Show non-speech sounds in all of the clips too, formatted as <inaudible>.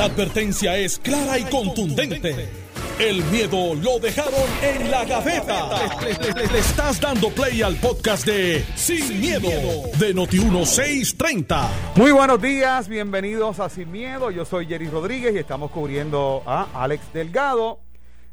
La advertencia es clara y contundente. El miedo lo dejaron en la gaveta. Le, le- le- le estás dando play al podcast de Sin, miedo, de Noti1630. Muy buenos días, bienvenidos a Sin Miedo. Yo soy Jerry Rodríguez y estamos cubriendo a Alex Delgado.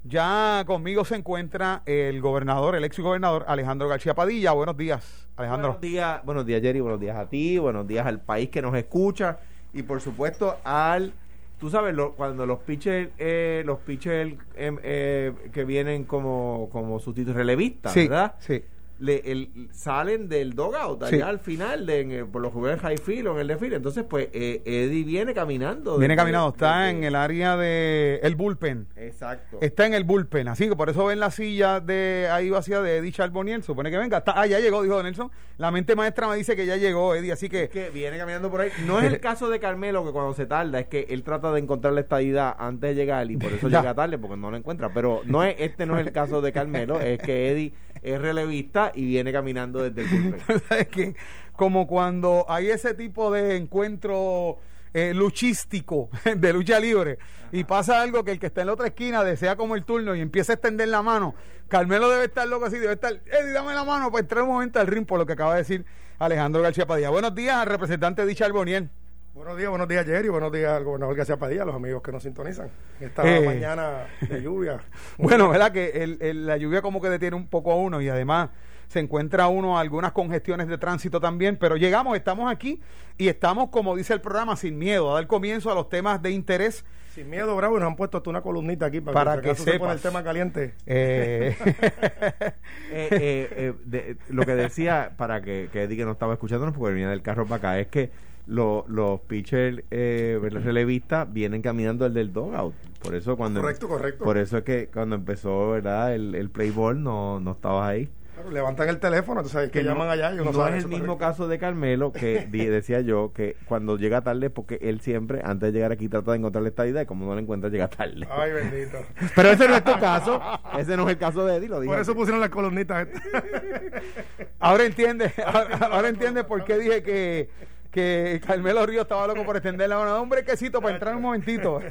Ya conmigo se encuentra el gobernador, el ex gobernador Alejandro García Padilla. Buenos días, Alejandro. Buenos días, buenos días Jerry, buenos días a ti, buenos días al país que nos escucha y por supuesto al, tú sabes, lo- cuando los pitchers, eh, los pitchers em, eh, que vienen como, como sustitutos relevistas, sí, ¿verdad? sí. Le, el- salen del dogout allá Sí. al final, de, en el- por lo jugadores high field o en el desfile. Entonces, pues eh, Eddie viene caminando. Viene caminando, está desde- en el área de el bullpen. Exacto. Está en el bullpen, así que por eso ven la silla de ahí vacía de Eddie Charbonnier. Supone que venga. Está, ah, ya llegó, dijo Nelson. La mente maestra me dice que ya llegó Eddie, así que Es que viene caminando por ahí. No es <laughs> el caso de Carmelo que cuando se tarda, es que él trata de encontrar la estadidad antes de llegar y por eso <laughs> llega tarde porque no lo encuentra. Pero no es, este no es el caso de Carmelo, es que Eddie es relevista y viene caminando desde el <laughs> bullpen. ¿Sabes qué? Como cuando hay ese tipo de encuentro eh, luchístico <laughs> de lucha libre y pasa algo que el que está en la otra esquina desea como el turno y empieza a extender la mano. Carmelo debe estar loco así, debe estar, Eddie, dame la mano para entrar un momento al ring por lo que acaba de decir Alejandro García Padilla. Buenos días al representante de Charboniel. Buenos días, buenos días Jerry, buenos días al gobernador García Padilla, a los amigos que nos sintonizan. Esta Eh. mañana de lluvia. <laughs> Bueno, ¿verdad? Que el- el- la lluvia como que detiene un poco a uno y además se encuentra uno algunas congestiones de tránsito también, pero llegamos, estamos aquí y estamos, como dice el programa, sin miedo, a dar comienzo a los temas de interés. Sin miedo, bravo, y nos han puesto hasta una columnita aquí para, Para que, que acaso se pone el sepas. tema caliente. Eh, <laughs> Eh, eh, eh, de- lo que decía, para que, que Eddie que no estaba escuchándonos porque venía del carro para acá, es que lo- los pitchers eh, ¿verdad? relevistas vienen caminando el del dogout. Por eso cuando Correcto, correcto. Por eso es que cuando empezó ¿verdad? el, el play ball no, no estabas ahí. Claro, levantan el teléfono, tú sabes que, no- llaman allá y uno no sabe es el mismo caso de Carmelo que <laughs> decía yo que cuando llega tarde porque él siempre antes de llegar aquí trata de encontrar la estadía y como no la encuentra llega tarde Ay, bendito. <laughs> pero ese no es tu caso ese no es el caso de Eddie lo digo Por eso aquí. pusieron las columnitas. <laughs> ahora entiende, ahora, ahora entiende por qué dije que, que Carmelo Río estaba loco por extender la mano. Un brequecito para entrar un momentito.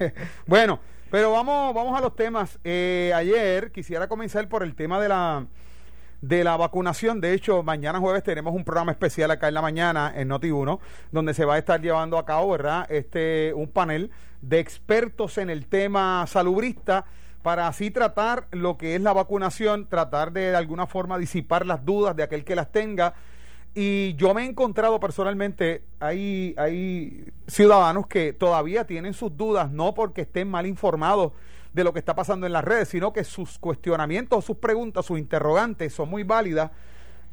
bueno, pero vamos, vamos a los temas. Eh, ayer quisiera comenzar por el tema de la de la vacunación. De hecho, mañana jueves tenemos un programa especial acá en la mañana en Noti1, donde se va a estar llevando a cabo, ¿verdad? Este, un panel de expertos en el tema salubrista para así tratar lo que es la vacunación, tratar de, de alguna forma disipar las dudas de aquel que las tenga. Y yo me he encontrado personalmente, hay, hay ciudadanos que todavía tienen sus dudas, no porque estén mal informados de lo que está pasando en las redes, sino que sus cuestionamientos, sus preguntas, sus interrogantes son muy válidas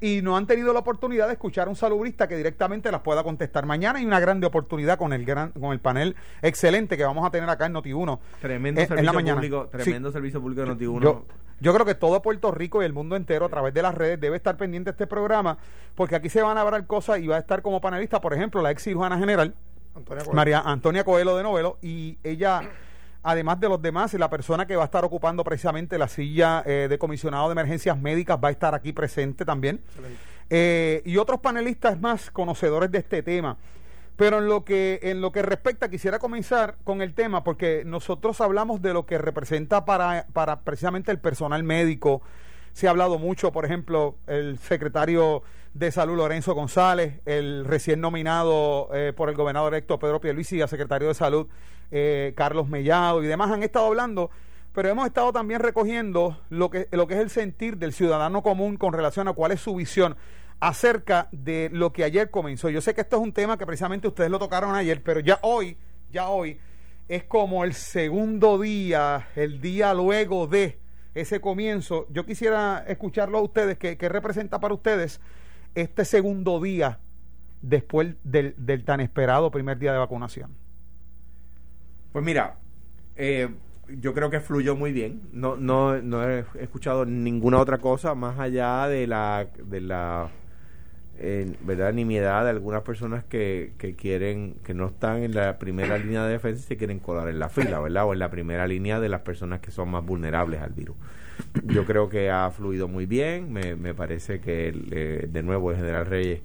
y no han tenido la oportunidad de escuchar a un salubrista que directamente las pueda contestar. Mañana hay una grande oportunidad con el gran, con el panel excelente que vamos a tener acá en Noti1. tremendo en- en servicio la mañana. público Sí. tremendo servicio público de Noti1 Yo, yo creo que todo Puerto Rico y el mundo entero a través de las redes debe estar pendiente de este programa, porque aquí se van a hablar cosas y va a estar como panelista, por ejemplo, la ex cirujana general. María Antonia Coelho de Novelo, y ella, además de los demás, y la persona que va a estar ocupando precisamente la silla eh, de comisionado de emergencias médicas va a estar aquí presente también. Eh, y otros panelistas más conocedores de este tema. Pero en lo que en lo que respecta quisiera comenzar con el tema porque nosotros hablamos de lo que representa para para precisamente el personal médico. Se ha hablado mucho, por ejemplo, el secretario de Salud Lorenzo González, el recién nominado eh, por el gobernador electo Pedro Pierluisi, a secretario de Salud eh, Carlos Mellado y demás han estado hablando pero hemos estado también recogiendo lo que, lo que es el sentir del ciudadano común con relación a cuál es su visión acerca de lo que ayer comenzó. Yo sé que esto es un tema que precisamente ustedes lo tocaron ayer, pero ya hoy, ya hoy, es como el segundo día, el día luego de ese comienzo. Yo quisiera escucharlo a ustedes, ¿qué, qué representa para ustedes este segundo día después del, del tan esperado primer día de vacunación? Pues mira, eh, yo creo que fluyó muy bien. No, no, no he escuchado ninguna otra cosa más allá de la, de la eh, verdad nimiedad de algunas personas que, que quieren, que no están en la primera línea de defensa y se quieren colar en la fila, ¿verdad? O en la primera línea de las personas que son más vulnerables al virus. Yo creo que ha fluido muy bien. Me, me parece que eh, de nuevo el general Reyes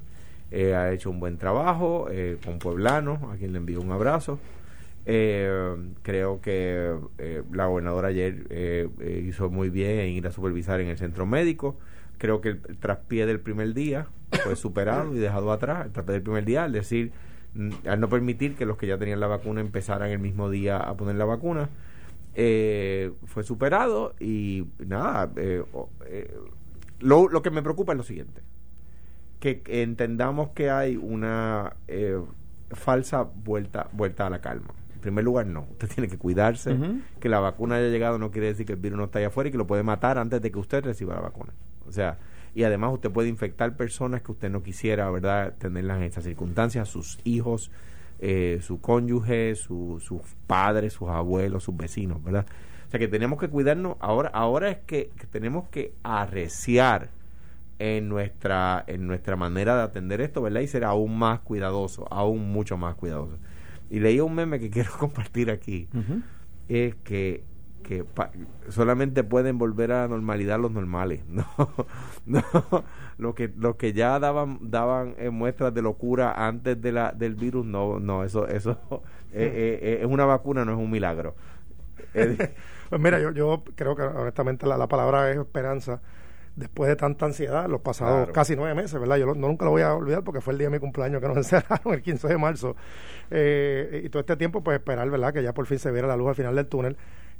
eh, ha hecho un buen trabajo eh, con Pueblanos, a quien le envío un abrazo. Eh, creo que eh, la gobernadora ayer eh, eh, hizo muy bien en ir a supervisar en el centro médico. Creo que el, el traspié del primer día fue superado y dejado atrás. El traspié del primer día, al decir, mm, al no permitir que los que ya tenían la vacuna empezaran el mismo día a poner la vacuna, eh, fue superado y nada. lo, lo que me preocupa es lo siguiente: que entendamos que hay una falsa vuelta, vuelta a la calma. Primer lugar, no. <laughs> Usted tiene que cuidarse. Que la vacuna haya llegado no quiere decir que el virus no está allá afuera y que lo puede matar antes de que usted reciba la vacuna. O sea, y además usted puede infectar personas que usted no quisiera, ¿verdad?, tenerlas en estas circunstancias, sus hijos, eh, su cónyuge, su- sus padres, sus abuelos, sus vecinos, ¿verdad? O sea que tenemos que cuidarnos. Ahora, ahora es que, que tenemos que arreciar en nuestra en nuestra manera de atender esto, ¿verdad? Y ser aún más cuidadoso, aún mucho más cuidadoso. Y leí un meme que <laughs> quiero compartir aquí, es que que pa- solamente pueden volver a la normalidad los normales, <laughs> no, no, los que los que ya daban daban eh, muestras de locura antes de la del virus, no, no, eso eso eh, eh, es una vacuna, no es un milagro. <laughs> Pues mira, yo, yo creo que honestamente la, la palabra es esperanza. Después de tanta ansiedad, los pasados Claro. casi nueve meses, ¿verdad? Yo lo- no, nunca lo voy a olvidar porque fue el día de mi cumpleaños que nos <laughs> encerraron el 15 de marzo. Eh, y todo este tiempo, pues esperar, ¿verdad? Que ya por fin se viera la luz al final del túnel.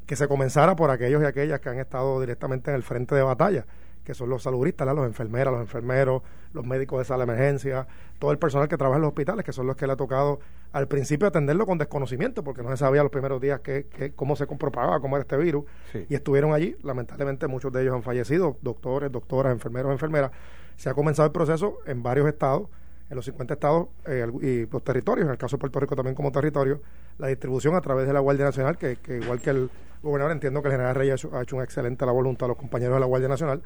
Que se comenzara por aquellos y aquellas que han estado directamente en el frente de batalla, que son los saludistas, ¿verdad? los enfermeras, los enfermeros, los médicos de sala de emergencia, todo el personal que trabaja en los hospitales, que son los que le ha tocado al principio atenderlo con desconocimiento, porque no se sabía los primeros días que, que- cómo se propagaba, cómo era este virus, Sí. y estuvieron allí. Lamentablemente muchos de ellos han fallecido, doctores, doctoras, enfermeros, enfermeras. Se ha comenzado el proceso en varios estados, en los 50 estados eh, y los territorios, en el caso de Puerto Rico también como territorio, la distribución a través de la Guardia Nacional, que, que igual que el gobernador entiendo que el general Reyes ha hecho, ha hecho una excelente labor junto a los compañeros de la Guardia Nacional.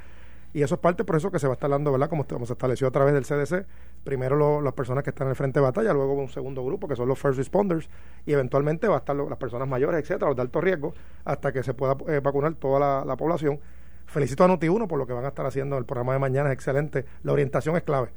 Y eso es parte por eso que se va a estar dando, ¿verdad? Como, como se estableció a través del CDC. Primero lo- las personas que están en el frente de batalla, luego un segundo grupo que son los first responders y eventualmente va a estar lo- las personas mayores, etcétera, los de alto riesgo, hasta que se pueda eh, vacunar toda la, la población. Felicito a Noti1 por lo que van a estar haciendo en el programa de mañana, es excelente. La orientación es clave.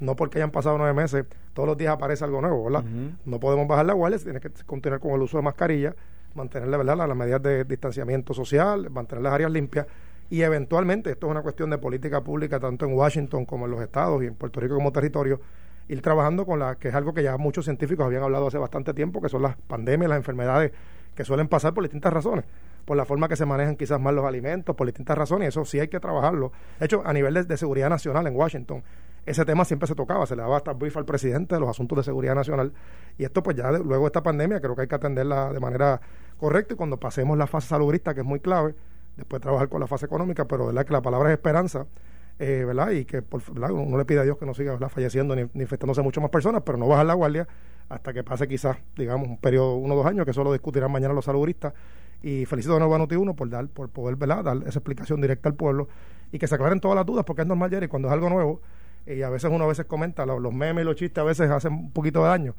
No porque hayan pasado nueve meses, todos los días aparece algo nuevo, ¿verdad? No podemos bajar la guardia, tiene que continuar con el uso de mascarilla, mantener verdad las, las medidas de distanciamiento social, mantener las áreas limpias y eventualmente, esto es una cuestión de política pública tanto en Washington como en los estados y en Puerto Rico como territorio, ir trabajando con la que es algo que ya muchos científicos habían hablado hace bastante tiempo, que son las pandemias, las enfermedades que suelen pasar por distintas razones, por la forma que se manejan quizás más los alimentos, por distintas razones, y eso sí hay que trabajarlo. De hecho, a nivel de, seguridad nacional en Washington, ese tema siempre se tocaba, se le daba hasta brief al presidente de los asuntos de seguridad nacional, y esto pues ya luego de esta pandemia creo que hay que atenderla de manera correcta y cuando pasemos la fase salubrista, que es muy clave, después trabajar con la fase económica, pero verdad que la palabra es esperanza, eh, ¿verdad? Y que por, ¿verdad? uno le pide a Dios que no siga ¿verdad? falleciendo ni, ni infectándose mucho más personas, pero no bajar la guardia hasta que pase quizás, digamos, un periodo, uno o dos años, que eso lo discutirán mañana los saludistas. Y felicito de nuevo a Noti1 por dar, por poder, ¿verdad? Dar esa explicación directa al pueblo y que se aclaren todas las dudas, porque es normal, Jerry, cuando es algo nuevo, y a veces uno a veces comenta, lo- los memes y los chistes a veces hacen un poquito de daño.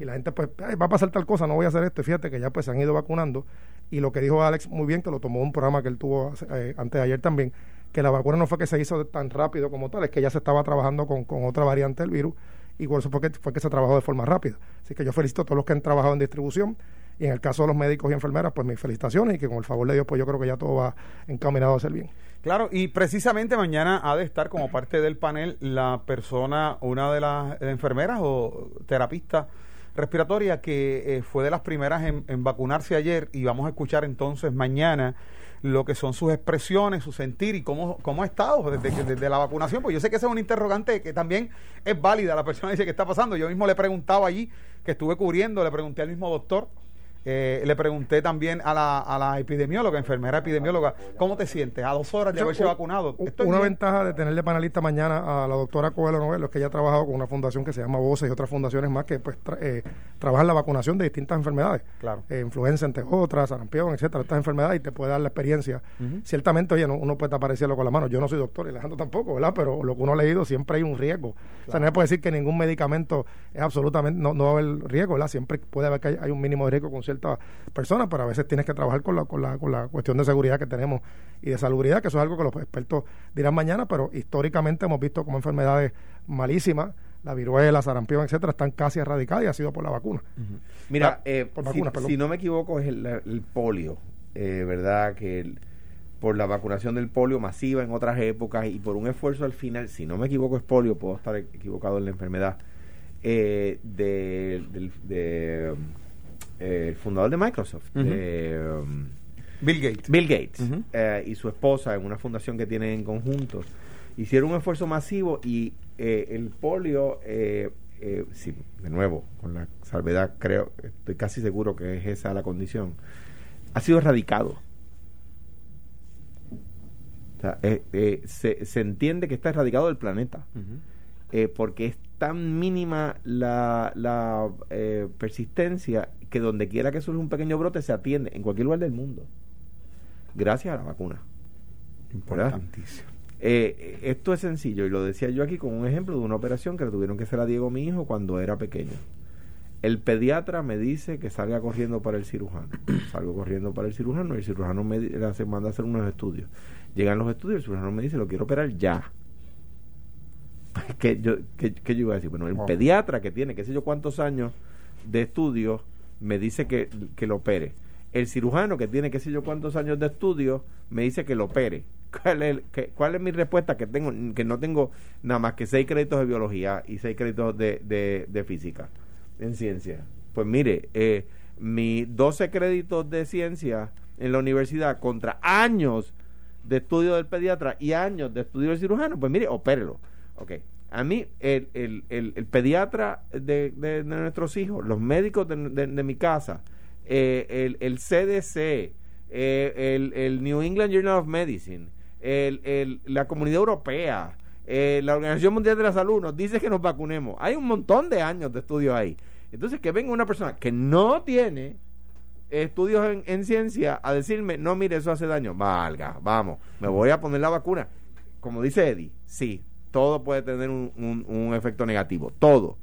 Y la gente pues, "Ay, va a pasar tal cosa, no voy a hacer esto. Y fíjate que ya pues se han ido vacunando. Y lo que dijo Alex muy bien, que lo tomó un programa que él tuvo eh, antes de ayer también, que la vacuna no fue que se hizo tan rápido como tal, es que ya se estaba trabajando con, con otra variante del virus y por eso fue que, fue que se trabajó de forma rápida. Así que yo felicito a todos los que han trabajado en distribución y en el caso de los médicos y enfermeras, pues mis felicitaciones y que con el favor de Dios, pues yo creo que ya todo va encaminado a ser bien. Claro, y precisamente mañana ha de estar como parte del panel la persona, una de las enfermeras o terapista respiratoria que eh, fue de las primeras en, en vacunarse ayer y vamos a escuchar entonces mañana lo que son sus expresiones, su sentir y cómo, cómo ha estado desde, que- desde la vacunación. Pues yo sé que ese es un interrogante que también es válida. La persona dice que está pasando. Yo mismo le preguntaba allí, que estuve cubriendo, le pregunté al mismo doctor eh, le pregunté también a la, a la epidemióloga, enfermera epidemióloga, ¿cómo te sientes a dos horas de haberse vacunado? Estoy Una bien. ventaja de tenerle panelista mañana a la doctora Coelho Novelo es que ella ha trabajado con una fundación que se llama Voces y otras fundaciones más que pues tra- eh, trabajan la vacunación de distintas enfermedades. Claro. Eh, influenza, entre otras, sarampión, etcétera, estas enfermedades y te puede dar la experiencia. Ciertamente, oye, no- uno puede tapar el cielo con la mano. Yo no soy doctor y Alejandro tampoco, ¿verdad? Pero lo que uno ha leído siempre hay un riesgo. O sea, no se puede decir que ningún medicamento es absolutamente, no, no va a haber riesgo, ¿verdad? Siempre puede haber que hay, hay un mínimo de riesgo con ciertas personas, pero a veces tienes que trabajar con la, con la, con la cuestión de seguridad que tenemos y de salubridad, que eso es algo que los expertos dirán mañana, pero históricamente hemos visto como enfermedades malísimas la viruela, sarampión, etcétera, están casi erradicadas y ha sido por la vacuna. Mira, Ah, eh, por si, no me equivoco, es el, el polio, eh, ¿verdad? Que el- por la vacunación del polio masiva en otras épocas y por un esfuerzo al final, si no me equivoco, es polio, puedo estar equivocado en la enfermedad, eh, de- eh, el fundador de Microsoft, de, um, Bill Gates. Bill Gates eh, y su esposa en una fundación que tienen en conjunto. Hicieron un esfuerzo masivo y eh, el polio eh, eh, sí, de nuevo con la salvedad creo estoy casi seguro que es esa la condición ha sido erradicado. O sea, eh, se, se entiende que está erradicado del planeta porque es tan mínima la, la eh, persistencia que donde quiera que surge un pequeño brote se atiende en cualquier lugar del mundo. Gracias a la vacuna. Importantísimo. Eh, esto es sencillo y lo decía yo aquí con un ejemplo de una operación que le tuvieron que hacer a Diego mi hijo cuando era pequeño. El pediatra me dice que salga corriendo para el cirujano. <coughs> Salgo corriendo para el cirujano y el cirujano me hace- manda a hacer unos estudios. Llegan los estudios el cirujano me dice lo quiero operar ya <laughs> que yo, que, que yo iba a decir, bueno, el pediatra que tiene, qué sé yo cuántos años de estudio, me dice que, que lo opere. El cirujano que tiene, qué sé yo cuántos años de estudio, me dice que lo opere. ¿Cuál es, que- cuál es mi respuesta? Que tengo que no tengo nada más que seis créditos de biología y seis créditos de, de, de física en ciencia. Pues mire, eh, mis 12 créditos de ciencia en la universidad contra años de estudio del pediatra y años de estudio del cirujano, pues mire, opérelo. Ok. A mí, el, el, el, pediatra de, de- nuestros hijos, los médicos de, de- mi casa, eh, el, CDC, eh, el, New England Journal of Medicine, la Comunidad Europea, eh, la Organización Mundial de la Salud nos dice que nos vacunemos. Hay un montón de años de estudio ahí. Entonces, que venga una persona que no tiene estudios en, en ciencia a decirme, no, mire, eso hace daño. Valga, vamos, me voy a poner la vacuna. Como dice Eddie, sí, todo puede tener un, un- efecto negativo, todo.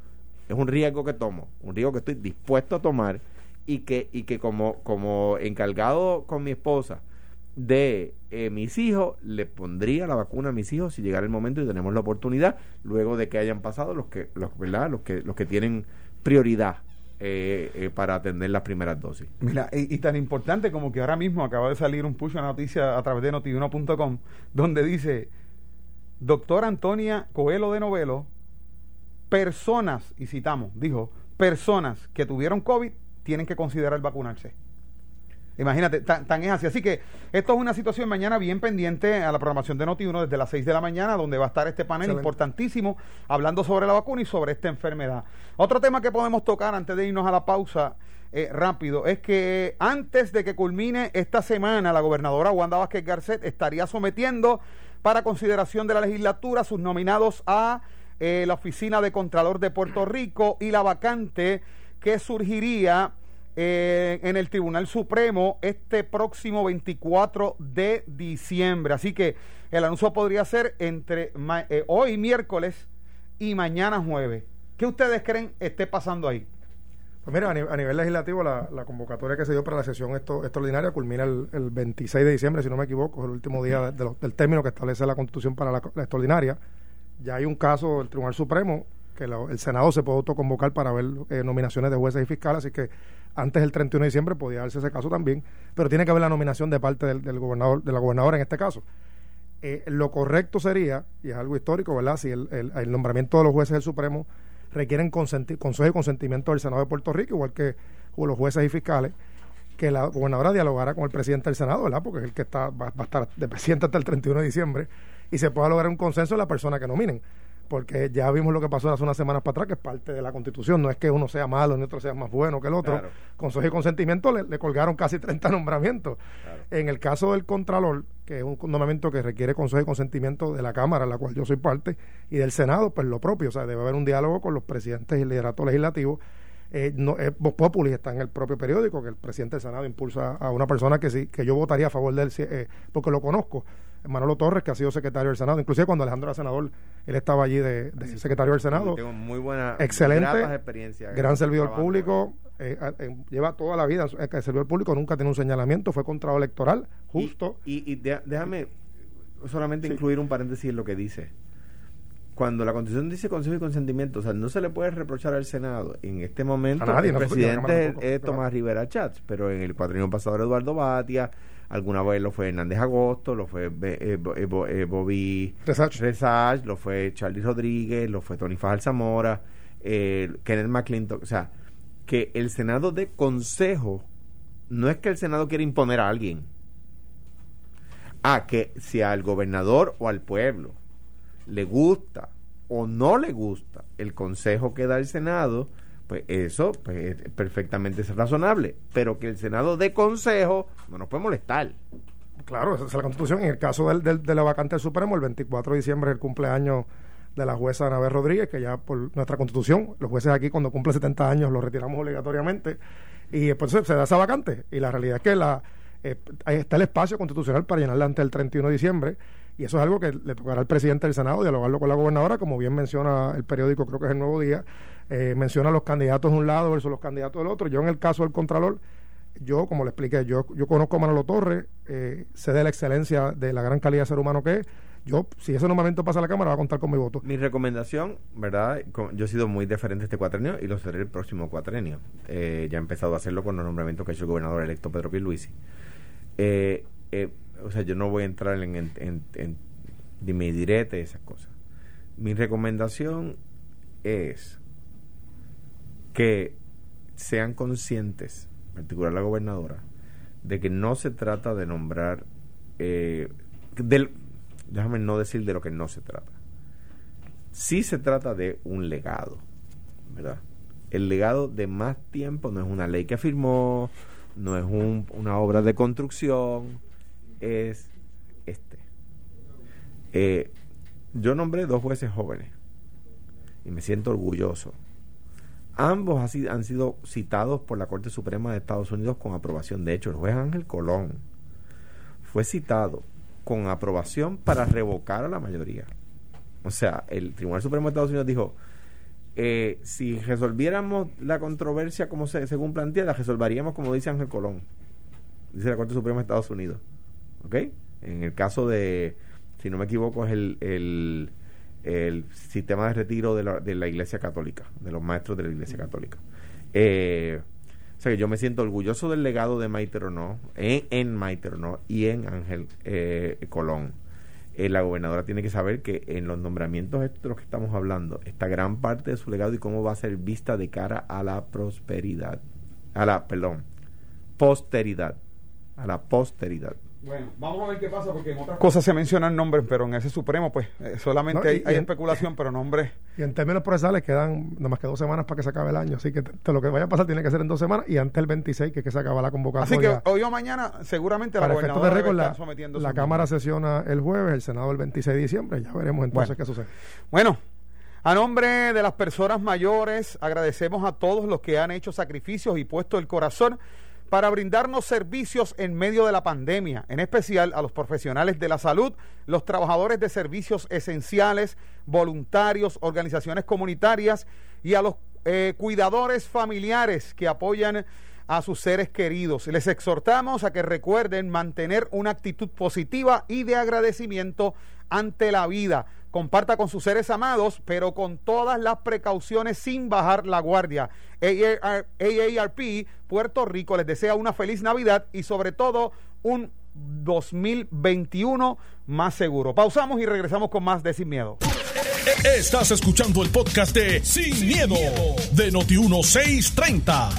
Es un riesgo que tomo, un riesgo que estoy dispuesto a tomar y que, y que como, como encargado con mi esposa de eh, mis hijos, le pondría la vacuna a mis hijos si llegara el momento y tenemos la oportunidad, luego de que hayan pasado los que, los, ¿verdad? los que, los que tienen prioridad eh, eh, para atender las primeras dosis. Mira, y, y tan importante como que ahora mismo acaba de salir un push una noticia a través de notiuno.com donde dice, doctora Antonia Coelho de Novelo, personas, y citamos, dijo, personas que tuvieron COVID tienen que considerar vacunarse. Imagínate, tan, tan es así. Así que esto es una situación mañana bien pendiente a la programación de Noti1 desde las 6 de la mañana, donde va a estar este panel Excelente. importantísimo hablando sobre la vacuna y sobre esta enfermedad. Otro tema que podemos tocar antes de irnos a la pausa eh, rápido es que antes de que culmine esta semana, la gobernadora Wanda Vázquez Garcet estaría sometiendo para consideración de la legislatura sus nominados a eh, la oficina de Contralor de Puerto Rico y la vacante que surgiría eh, en el Tribunal Supremo este próximo 24 de diciembre. Así que el anuncio podría ser entre eh, hoy miércoles y mañana jueves. ¿Qué ustedes creen esté pasando ahí? Pues mira, a, ni- a nivel legislativo, la, convocatoria que se dio para la sesión esto, extraordinaria culmina el, el 26 de diciembre, si no me equivoco, es el último día de- del término que establece la Constitución para la, extraordinaria. Ya hay un caso del Tribunal Supremo que el Senado se puede autoconvocar para ver eh, nominaciones de jueces y fiscales, así que antes del 31 de diciembre podía darse ese caso también, pero tiene que haber la nominación de parte del, gobernador, de la gobernadora en este caso. Eh, lo correcto sería, y es algo histórico, ¿verdad? Si el, el- el nombramiento de los jueces del Supremo requieren consejo y consentimiento del Senado de Puerto Rico, igual que los jueces y fiscales, que la gobernadora dialogara con el presidente del Senado, ¿verdad? Porque es el que está, va, va a estar de presidente hasta el 31 de diciembre, y se pueda lograr un consenso de la persona que nominen. Porque ya vimos lo que pasó hace unas semanas para atrás, que es parte de la Constitución. No es que uno sea malo ni otro sea más bueno que el otro. Claro. Consejo y consentimiento le, le colgaron casi <laughs> 30 nombramientos. En el caso del Contralor, que es un nombramiento que requiere consejo y consentimiento de la Cámara, la cual yo soy parte, y del Senado, pues lo propio. O sea, debe haber un diálogo con los presidentes y el liderato legislativo. Eh, no, eh, Vox Populi está en el propio periódico, que el presidente del Senado impulsa a una persona que sí, que yo votaría a favor de él, eh, porque lo conozco. Manolo Torres, que ha sido secretario del Senado. Inclusive cuando Alejandro era senador, él estaba allí de, de secretario del Senado Tengo muy buena, excelente, gran servidor Trabajo, público, eh, eh, lleva toda la vida, el servidor público nunca tiene un señalamiento, fue contrato electoral, justo. Y, y- y de- déjame solamente incluir un paréntesis en lo que dice. cuando la Constitución dice consejo y consentimiento, o sea, no se le puede reprochar al Senado. En este momento, A nadie, el no presidente es, Tomás Rivera Chats, pero en el cuatrienio pasado era Eduardo Batia, alguna vez lo fue Hernández Agosto, lo fue eh, eh, Bo- eh, Bobby Resach. Resach, lo fue Charlie Rodríguez, lo fue Tony Fajal Zamora, eh, Kenneth McClintock, o sea, que el Senado de consejo no es que el Senado quiera imponer a alguien. Ah, que si al gobernador o al pueblo le gusta o no le gusta el consejo que da el Senado, pues eso pues, es perfectamente razonable. Pero que el Senado de consejo no nos puede molestar. Claro, esa es la Constitución. En el caso del, de la vacante del Supremo, el 24 de diciembre es el cumpleaños de la jueza Anabel Rodríguez, que ya por nuestra Constitución, los jueces aquí cuando cumple 70 años los retiramos obligatoriamente y después se, se da esa vacante. Y la realidad es que la eh, ahí está el espacio constitucional para llenarla antes del 31 de diciembre y eso es algo que le tocará al presidente del Senado dialogarlo con la gobernadora, como bien menciona el periódico, creo que es el Nuevo Día, eh, menciona los candidatos de un lado versus los candidatos del otro. Yo en el caso del Contralor, yo, como le expliqué, yo, yo conozco a Manolo Torres, eh, sé de la excelencia, de la gran calidad de ser humano que es. Yo, si ese nombramiento pasa a la Cámara, va a contar con mi voto. Mi recomendación, ¿verdad? Yo he sido muy diferente este cuatrenio y lo seré el próximo cuatrenio. Eh, ya he empezado a hacerlo con los nombramientos que ha hecho el gobernador electo Pedro Pierluisi. Eh, o sea, yo no voy a entrar en, en, en, dime y direte esas cosas. Mi recomendación es que sean conscientes, en particular la gobernadora, de que no se trata de nombrar, eh, del, déjame no decir de lo que no se trata. Sí se trata de un legado, ¿verdad? El legado de más tiempo no es una ley que firmó, no es un- una obra de construcción, es este. Eh, yo nombré dos jueces jóvenes y me siento orgulloso. Ambos han sido citados por la Corte Suprema de Estados Unidos con aprobación. De hecho, el juez Ángel Colón fue citado con aprobación para revocar a la mayoría. O sea, el Tribunal Supremo de Estados Unidos dijo, eh, si resolviéramos la controversia como se, según plantea, la resolveríamos como dice Ángel Colón, dice la Corte Suprema de Estados Unidos. ¿Ok? En el caso de, si no me equivoco, es el, el, el sistema de retiro de la, de la Iglesia Católica, de los maestros de la Iglesia Católica. Eh, o sea que yo me siento orgulloso del legado de Maite Ronó, en, en Maite Ronó y en Ángel eh, Colón. Eh, la gobernadora tiene que saber que en los nombramientos estos de los que estamos hablando está gran parte de su legado y cómo va a ser vista de cara a la prosperidad, a la, perdón, posteridad, a la posteridad. Bueno, vamos a ver qué pasa porque en otras cosas se mencionan nombres, pero en ese Supremo, pues eh, solamente No, y- hay, hay y en- especulación, pero nombres. Y en términos procesales quedan nada más que dos semanas para que se acabe el año. Así que te- te- lo que vaya a pasar tiene que ser en dos semanas y antes del 26, que es que se acaba la convocatoria. Así que hoy o mañana, seguramente la para efectos de gobernadora récord, debe la, estar sometiendo la Cámara sesiona el jueves, el Senado el 26 de diciembre. Ya veremos entonces Bueno. qué sucede. Bueno, a nombre de las personas mayores, agradecemos a todos los que han hecho sacrificios y puesto el corazón para brindarnos servicios en medio de la pandemia, en especial a los profesionales de la salud, los trabajadores de servicios esenciales, voluntarios, organizaciones comunitarias y a los eh, cuidadores familiares que apoyan a sus seres queridos. Les exhortamos a que recuerden mantener una actitud positiva y de agradecimiento ante la vida. Comparta con sus seres amados, pero con todas las precauciones sin bajar la guardia. AAR AARP Puerto Rico les desea una feliz Navidad y sobre todo un 2021 más seguro. Pausamos y regresamos con más de Sin Miedo. Estás escuchando el podcast de Sin, miedo, de Noti1630.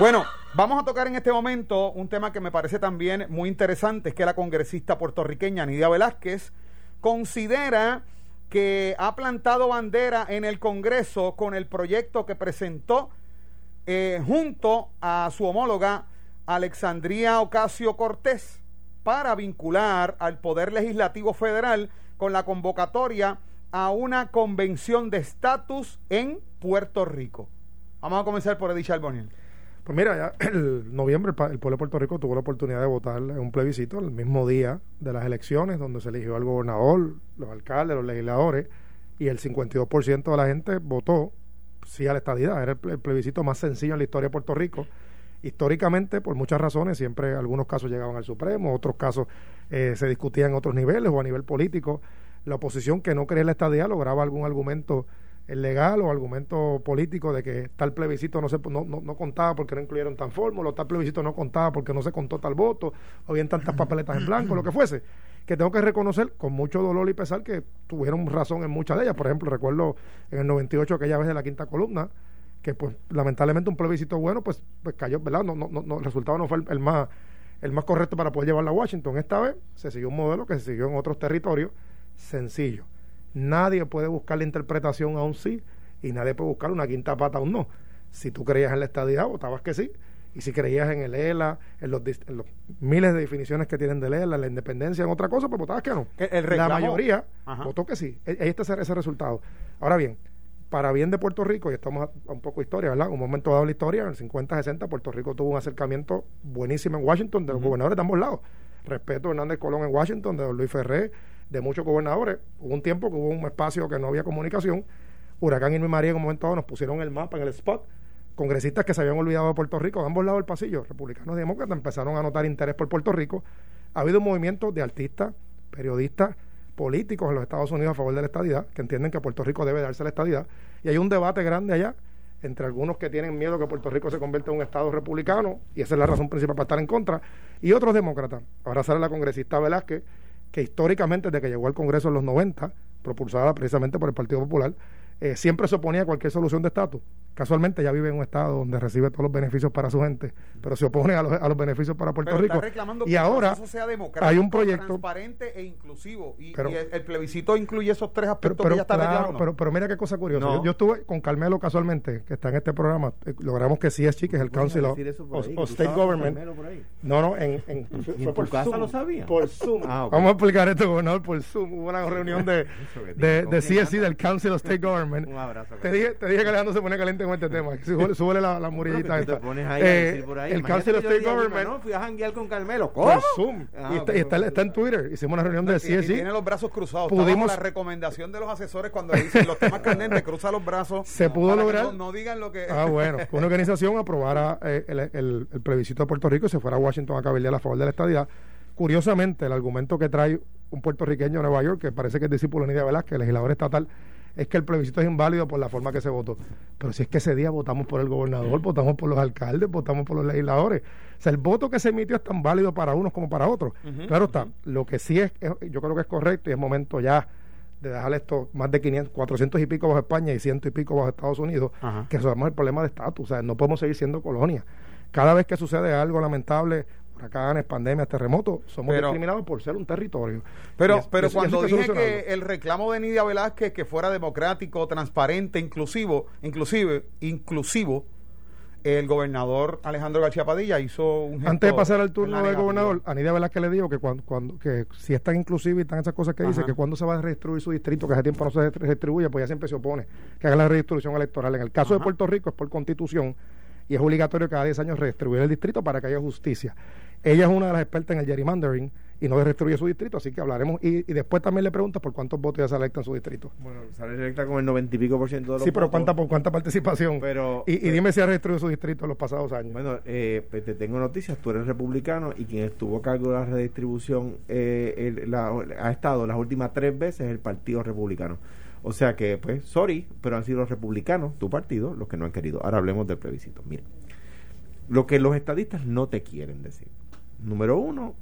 Bueno, vamos a tocar en este momento un tema que me parece también muy interesante, es que la congresista puertorriqueña Nidia Velázquez considera que ha plantado bandera en el Congreso con el proyecto que presentó eh, junto a su homóloga Alexandria Ocasio Cortés para vincular al Poder Legislativo Federal con la convocatoria a una convención de estatus en Puerto Rico. Vamos a comenzar por Edith Charbonnier. Pues mira, ya <clears throat> el noviembre el, el pueblo de Puerto Rico tuvo la oportunidad de votar en un plebiscito el mismo día de las elecciones, donde se eligió al gobernador, los alcaldes, los legisladores, y el 52% de la gente votó sí a la estadidad. Era el, ple- el plebiscito más sencillo en la historia de Puerto Rico. Históricamente, por muchas razones, siempre algunos casos llegaban al Supremo, otros casos eh, se discutían en otros niveles o a nivel político. la oposición que no creía en la estadía lograba algún argumento legal o argumento político de que tal plebiscito no se no, no, contaba porque no incluyeron tan fórmula, o tal plebiscito no contaba porque no se contó tal voto, o bien tantas papeletas en blanco, lo que fuese, que tengo que reconocer con mucho dolor y pesar que tuvieron razón en muchas de ellas. Por ejemplo, recuerdo en el 98 aquella vez de la quinta columna, que pues lamentablemente un plebiscito bueno pues, pues cayó, ¿verdad? No, no, no, el resultado no fue el, más el más correcto para poder llevarla a Washington. Esta vez se siguió un modelo que se siguió en otros territorios sencillo Nadie puede buscar la interpretación a un sí y nadie puede buscar una quinta pata a un no. Si tú creías en la estadidad, votabas que sí. Y si creías en el ELA, en los, miles de definiciones que tienen del ELA, en la independencia, en otra cosa, pues votabas que no. la mayoría votó que sí. Ahí está ese, ese resultado. Ahora bien, para bien de Puerto Rico, y estamos a, un poco de historia, ¿verdad? Un momento dado de la historia, en el 50-60, Puerto Rico tuvo un acercamiento buenísimo en Washington de los gobernadores de ambos lados. Respeto a Hernández Colón en Washington, de don Luis Ferré, de muchos gobernadores. Hubo un tiempo que hubo un espacio que no había comunicación. Huracán y María en un momento dado nos pusieron el mapa en el spot. Congresistas que se habían olvidado de Puerto Rico, de ambos lados del pasillo, republicanos y demócratas, empezaron a notar interés por Puerto Rico. Ha habido un movimiento de artistas, periodistas, políticos en los Estados Unidos a favor de la estadidad, que entienden que Puerto Rico debe darse la estadidad. Y hay un debate grande allá entre algunos que tienen miedo que Puerto Rico se convierta en un Estado republicano, y esa es la razón principal para estar en contra, y otros demócratas. Ahora sale la congresista Velázquez, que históricamente, desde que llegó al Congreso en los 90, propulsada precisamente por el Partido Popular, eh, siempre se oponía a cualquier solución de estatus. Casualmente ya vive en un estado donde recibe todos los beneficios para su gente, pero se opone a los, a los beneficios para Puerto Rico. y ahora hay un proyecto transparente e inclusivo y, el, plebiscito incluye esos tres aspectos pero, que ya está claro, pero, pero, mira qué cosa curiosa. Yo, estuve con Carmelo casualmente, que está en este programa, eh, logramos que CSG, que es el Council of, State Government. No, no, en, en, fue, por casa Zoom, lo sabía? Por Zoom. Ah, Vamos a explicar esto, gobernador, por Zoom. Hubo una reunión de, de, de CSC, del Council of State Government un abrazo. Te dije, te dije que Alejandro se pone caliente con este tema. Súbele, la, la murillita. Eh. El Council of State Government. No, fui a janguear con Carmelo. ¿Cómo? Por Zoom. Ah, y, está, está, está, en Twitter. Hicimos una reunión de CSI. tiene los brazos cruzados. Pudimos la recomendación de los asesores cuando dicen los temas candentes, cruza los brazos. Se pudo lograr. No, digan lo que. Ah, bueno. una organización aprobara eh, el, el, el, plebiscito de Puerto Rico y se fuera a Washington a cabildear a favor de la estadidad. Curiosamente, el argumento que trae un puertorriqueño de Nueva York, que parece que es discípulo de Nidia Velázquez, legislador estatal, es que el plebiscito es inválido por la forma que se votó. Pero si es que ese día votamos por el gobernador, votamos por los alcaldes, votamos por los legisladores. O sea, el voto que se emitió es tan válido para unos como para otros. claro está, lo que sí es, yo creo que es correcto y es momento ya de dejar esto más de 500, 400 y pico bajo España y ciento y pico bajo Estados Unidos, que resolvamos el problema de estatus. O sea, no podemos seguir siendo colonia. Cada vez que sucede algo lamentable, huracanes, pandemias, terremotos, somos discriminados por ser un territorio. Pero, pero cuando dije que el reclamo de Nidia Velázquez que fuera democrático, transparente, inclusivo, inclusive, inclusivo, el gobernador Alejandro García Padilla hizo un gesto Antes de pasar al turno del gobernador, a Nidia Velázquez le dijo que cuando, cuando que si es tan inclusivo y están esas cosas que dice, que cuando se va a redistribuir su distrito, que hace tiempo no se redistribuye, pues ya siempre se opone que haga la redistribución electoral. En el caso de Puerto Rico es por constitución y es obligatorio cada 10 años redistribuir el distrito para que haya justicia. Ella es una de las expertas en el gerrymandering y no destruye su distrito, así que hablaremos. Y, después también le preguntas por cuántos votos ya se electa en su distrito. Bueno, sale electa con el noventa y pico por ciento de los Sí, pero ¿cuánta, por cuánta participación? Pero, y, dime si ha destruido su distrito en los pasados años. Bueno, eh, pues te tengo noticias. Tú eres republicano y quien estuvo a cargo de la redistribución eh, ha estado las últimas tres veces el Partido Republicano. O sea que, pues, sorry, pero han sido los republicanos, tu partido, los que no han querido. Ahora hablemos del plebiscito. Mira, lo que los estadistas no te quieren decir Número uno,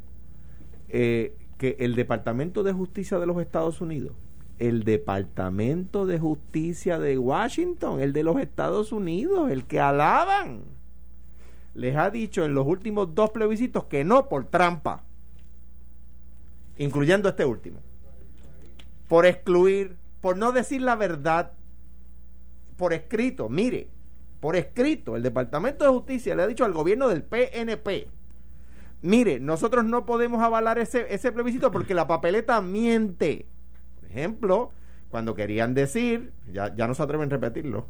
eh, que el Departamento de Justicia de los Estados Unidos, el Departamento de Justicia de Washington, el de los Estados Unidos, el que alaban, les ha dicho en los últimos dos plebiscitos que no por trampa, incluyendo este último, por excluir, por no decir la verdad, por escrito, mire, por escrito, el Departamento de Justicia le ha dicho al gobierno del PNP, mire, nosotros no podemos avalar ese, ese plebiscito porque la papeleta miente. Por ejemplo, cuando querían decir, ya, ya no se atreven a repetirlo,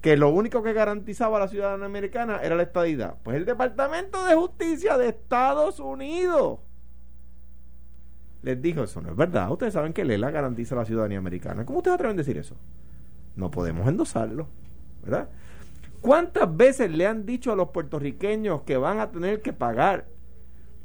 que lo único que garantizaba a la ciudadanía americana era la estadidad. Pues el Departamento de Justicia de Estados Unidos les dijo, eso no es verdad. Ustedes saben que Lela garantiza la ciudadanía americana. ¿Cómo ustedes atreven a decir eso? No podemos endosarlo, ¿verdad? ¿Cuántas veces le han dicho a los puertorriqueños que van a tener que pagar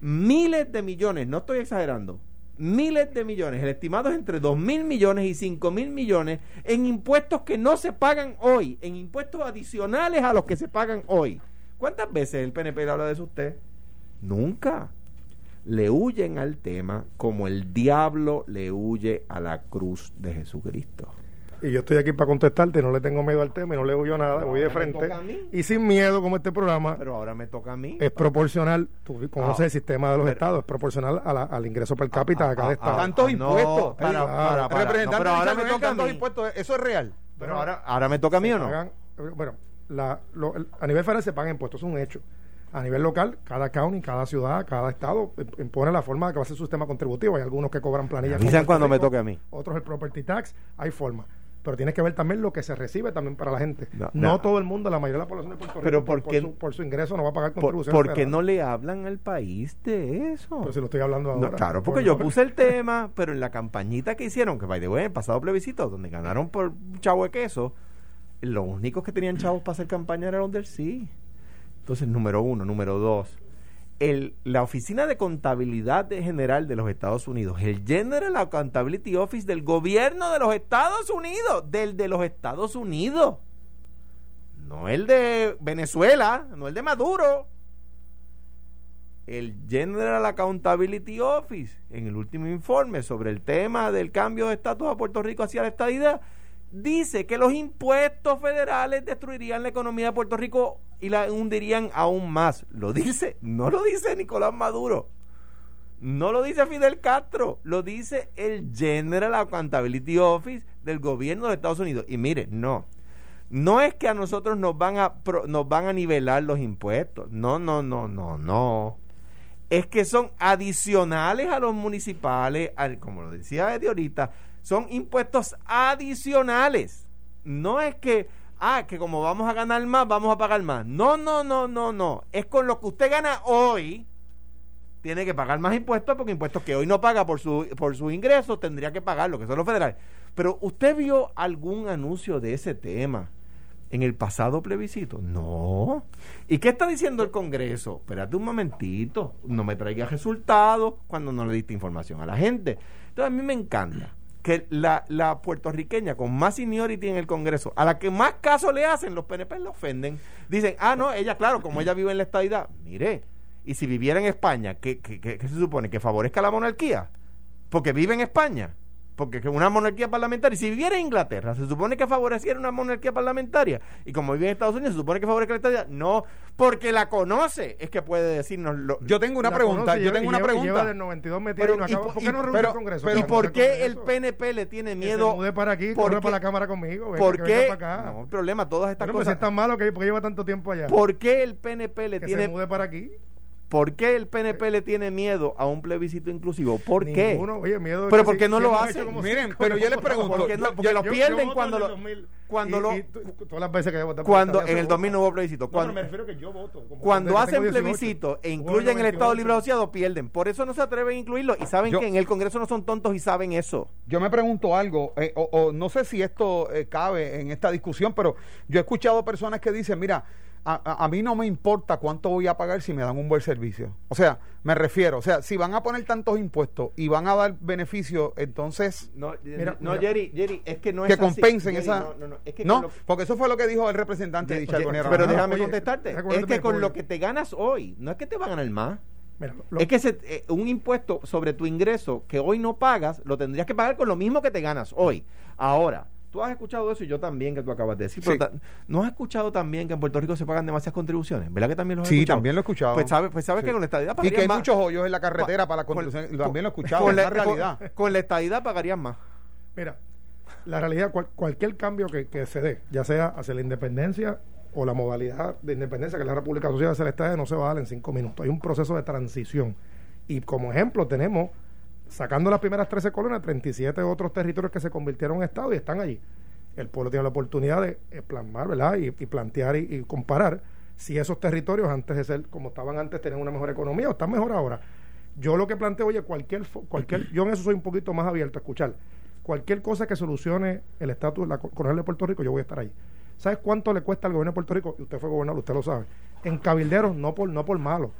miles de millones, no estoy exagerando, miles de millones, el estimado es entre 2 mil millones y 5 mil millones en impuestos que no se pagan hoy, en impuestos adicionales a los que se pagan hoy. ¿Cuántas veces el PNP le habla de eso usted? Nunca. Le huyen al tema como el diablo le huye a la cruz de Jesucristo. Y yo estoy aquí para contestarte, no le tengo miedo al tema y no le huyo nada, voy de frente. Y sin miedo, como este programa, Pero ahora me toca a mí. es proporcional, tú conoces Ah, el sistema de los pero- estados, es proporcional a la- al ingreso per cápita de cada ah, estado. ah, Tantos ah, impuestos. para, pero ahora me toca tantos impuestos, eso es real. Pero ahora, ahora me toca a mí o no. pagan- bueno, la- lo- el- a nivel federal se pagan impuestos, es un hecho. A nivel local, cada county, cada ciudad, cada estado eh, impone la forma de que va a ser su sistema contributivo. Hay algunos que cobran planillas. Puerto cuando me toque a mí. Otros el property tax, hay forma. Pero tienes que ver también lo que se recibe también para la gente. No, No, no. todo el mundo, la mayoría de la población de Puerto Rico, Pero por, ¿por qué- su, por su ingreso no va a pagar Por, contribuciones porque federales. no le hablan al país de eso. Pero si lo estoy hablando No, ahora. claro, porque Por- yo puse el tema, pero en la campañita que hicieron, que by the way, el pasado plebiscito, donde ganaron por chavo de queso, los únicos que tenían chavos para hacer campaña eran los del sí. Entonces, número uno. Número dos, la Oficina de Contabilidad General de los Estados Unidos, el General Accountability Office del gobierno de los Estados Unidos, del de los Estados Unidos. No el de Venezuela, no el de Maduro el General Accountability Office, en el último informe sobre el tema del cambio de estatus a Puerto Rico hacia la estadidad, dice que los impuestos federales destruirían la economía de Puerto Rico y la hundirían aún más. Lo dice, no lo dice Nicolás Maduro. No lo dice Fidel Castro, lo dice el General Accountability Office del gobierno de Estados Unidos. Y mire, no, no es que a nosotros nos van a, nos van a nivelar los impuestos. No, no, no, no, no. Es que son adicionales a los municipales, al- como lo decía Eddie ahorita, son impuestos adicionales. No es que, ah, que como vamos a ganar más, vamos a pagar más. No, no, no, no, no. Es con lo que usted gana hoy, tiene que pagar más impuestos porque impuestos que hoy no paga por su por sus ingresos tendría que pagar lo que son los federales. Pero usted vio algún anuncio de ese tema en el pasado plebiscito? No. ¿Y qué está diciendo el Congreso? Espérate un momentito, no me traiga resultados cuando no le diste información a la gente. Entonces a mí me encanta que la, la puertorriqueña con más seniority en el Congreso, a la que más caso le hacen, los PNP le ofenden. Dicen, ah, no, ella, claro, como ella vive en la estadidad, mire, y si viviera en España, ¿qué, qué, qué- qué se supone? ¿Que favorezca la monarquía? Porque vive en España. Porque es una monarquía parlamentaria. Si viviera en Inglaterra, se supone que favoreciera una monarquía parlamentaria. Y como vive en Estados Unidos, se supone que favorezca la estadía. No, porque la conoce, es que puede decirnos. Lo, Yo tengo una pregunta, conoce yo tengo y una pregunta. Lleva del 92 metido Pero, y no y acaba. ¿Por qué no reúne pero- el Congreso? pero ¿Y Que por qué el. PNP le tiene Que miedo? se mude para aquí, ¿Por corre qué? para la cámara conmigo. venga, ¿Por que qué? acá. No, el problema, todas estas Bueno, pues cosas. es tan malo que porque lleva tanto tiempo allá. ¿Por qué el PNP le que tiene se mude para aquí. ¿Por qué el PNP le tiene miedo a un plebiscito inclusivo? ¿Por qué? Ninguno, oye, miedo Pero ¿por si- qué no si lo hacen? Miren, pero yo les pregunto, ¿Por qué no? yo- Porque lo yo- pierden yo voto cuando lo 2000, cuando y- lo y tú- todas las veces que por cuando en el vota. 2000 no hubo plebiscito. Cuando, pero me refiero que yo voto. como- cuando hacen tengo 18. plebiscito e incluyen el Estado 98. Libre Asociado, pierden. Por eso no se atreven a incluirlo. Y saben Yo- que en el Congreso no son tontos y saben eso. Yo me pregunto algo, eh, o, o no sé si esto eh, cabe en esta discusión, pero yo he escuchado personas que dicen, mira, a, a- a mí no me importa cuánto voy a pagar si me dan un buen servicio. O sea, me refiero, o sea, si van a poner tantos impuestos y van a dar beneficios, entonces No, Mira, no mira. Jerry, Jerry, es que no que es así. compensen Jerry, esa... No, no, no, es que No, con lo- porque eso fue lo que dijo el representante de pero Ajá. déjame Oye, contestarte. Es que que con lo que te ganas hoy, no es que te va a ganar más. Mira, lo- Es que se- eh, un impuesto sobre tu ingreso que hoy no pagas, lo tendrías que pagar con lo mismo que te ganas hoy. Ahora, tú has escuchado eso y yo también que tú acabas de decir. pero Sí. ta- ¿No has escuchado también que en Puerto Rico se pagan demasiadas contribuciones? ¿Verdad que también lo has Sí, escuchado? también lo he escuchado. Pues sabes pues sabes Sí. que con la estadidad Y pagarías que hay más. muchos hoyos en la carretera para la Con- construcción. con- También lo he escuchado, con es la, realidad. con- con la estadidad pagarías más. Mira, la realidad, cual- cualquier cambio que, que se dé, ya sea hacia la independencia o la modalidad de independencia que la República Social hacia el Estado, no se va a dar en cinco minutos. Hay un proceso de transición. Y como ejemplo tenemos, sacando las primeras 13 colonias, 37 otros territorios que se convirtieron en Estado y están allí. El pueblo tiene la oportunidad de eh, plasmar, ¿verdad? Y, plantear y, y comparar si esos territorios, antes de ser como estaban antes, tenían una mejor economía o están mejor ahora. Yo lo que planteo, oye, cualquier, cualquier, yo en eso soy un poquito más abierto a escuchar. Cualquier cosa que solucione el estatus, la coronel de Puerto Rico, yo voy a estar ahí. ¿Sabes cuánto le cuesta al gobierno de Puerto Rico? Y usted fue gobernador, usted lo sabe. En cabilderos, no por, no por malo.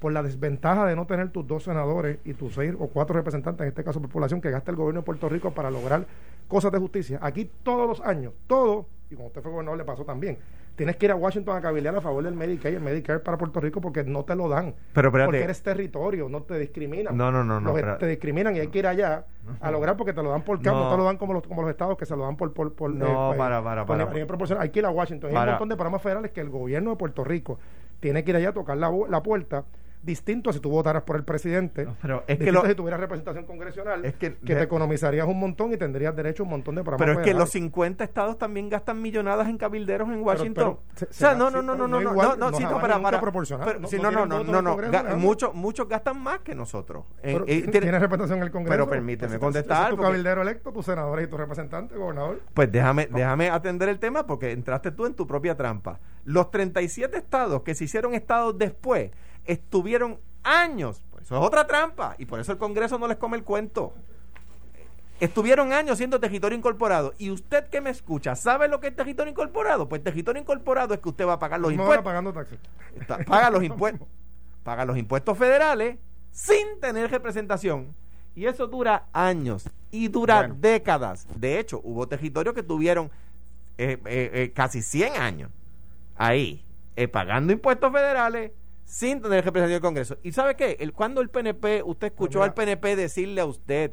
Por la desventaja de no tener tus dos senadores y tus seis o cuatro representantes, en este caso por población, que gasta el gobierno de Puerto Rico para lograr cosas de justicia. Aquí todos los años, todo, y como usted fue gobernador le pasó también, tienes que ir a Washington a cabildear a favor del Medicaid y el Medicare para Puerto Rico porque no te lo dan. Pero espérate. porque eres territorio, no te discriminan. No, no, no, no, Los- te discriminan y hay que ir allá a lograr porque te lo dan por campo, No. no te lo dan como los, como los estados que se lo dan por... por, por No, eh, para, para, por para. nivel proporcional. Hay que ir a Washington. Hay un Para. montón de programas federales que el gobierno de Puerto Rico tiene que ir allá a tocar la, la puerta distinto a si tú votaras por el presidente, No, pero es que lo- si tuvieras representación congresional, Es que- te economizarías un montón y tendrías derecho a un montón de programas Pero es que federales. los 50 estados también gastan millonadas en cabilderos en Washington. pero se- o sea, se- no, no, no, pero no, no no, igual, no, no, no sí, no, para, para. proporcional. pero- No- sí, no no, no, no, no, ga- muchos, muchos gastan más que nosotros. Pero, ¿ti- tiene- ¿Tienes representación en el Congreso? Pero permíteme ese- contestar, tu porque- cabildero electo, tus senadores y tus representantes, gobernador. Pues déjame, déjame atender el tema porque entraste tú en tu propia trampa. Los 37 estados que se hicieron estados después estuvieron años. Pues eso es otra trampa. Y por eso el Congreso no les come el cuento. Estuvieron años siendo territorio incorporado. Y usted que me escucha, ¿sabe lo que es territorio incorporado? Pues territorio incorporado es que usted va a pagar los No impuestos. pagando taxes. Está- paga los <laughs> impuestos paga los impuestos federales sin tener representación y eso dura años y dura Bueno. décadas de hecho hubo territorios que tuvieron eh, eh, eh, casi 100 años ahí pagando impuestos federales sin tener representación del Congreso y sabe qué el cuando el PNP usted escuchó mira. al PNP decirle a usted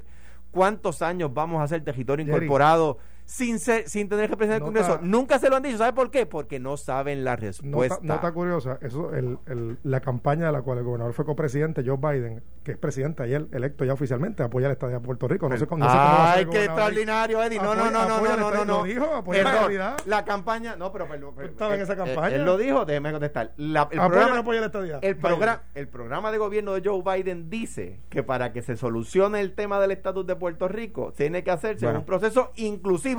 cuántos años vamos a hacer territorio Jerry. incorporado sin ser, sin tener representación del Nota- Congreso nunca se lo han dicho ¿sabe por qué? porque no saben la Nota, respuesta nota curiosa, eso, el, el- la campaña de la cual el gobernador fue copresidente, Joe Biden, que es presidente ayer, electo ya oficialmente, apoya la estadía de Puerto Rico. No sé, cómo- no Ay, el qué extraordinario, Eddie. No, no, Apoya- no, no, apoya no, no, no. Dijo, apoya la campaña, no, pero perdón. Tú estabas en esa eh, campaña. Él lo dijo, déjeme contestar. La- el, programa, no apoya la el, programa, el programa de gobierno de Joe Biden dice que para que se solucione el tema del estatus de Puerto Rico, tiene que hacerse Bueno. un proceso inclusivo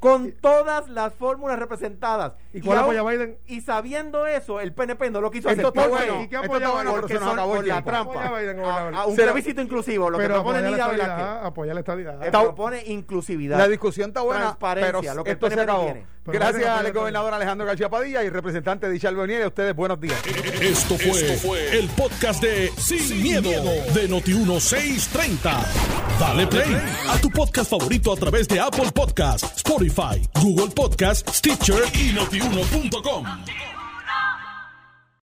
con todas las fórmulas representadas. ¿Y cuál aún- apoya Biden? Y sabiendo eso, el PNP no lo quiso Esto hacer. está ¿Por qué? bueno. ¿Y qué Esto apoya está bueno, Biden? Porque se nos son acabó el por la trampa. Biden. A- un plebiscito inclusivo, lo que propone la Nidia Velázquez. estadidad, apoya la estadidad. Propone inclusividad. La discusión está buena, Transparencia, pero lo que el esto se PNP tiene. Pero Gracias al gobernador Alejandro García Padilla y representante de Bonier. A ustedes, buenos días. Esto fue, el podcast de Sin, miedo, de Noti1630. Dale play a tu podcast favorito a través de Apple Podcasts, Spotify, Google Podcasts, Stitcher y notiuno.com.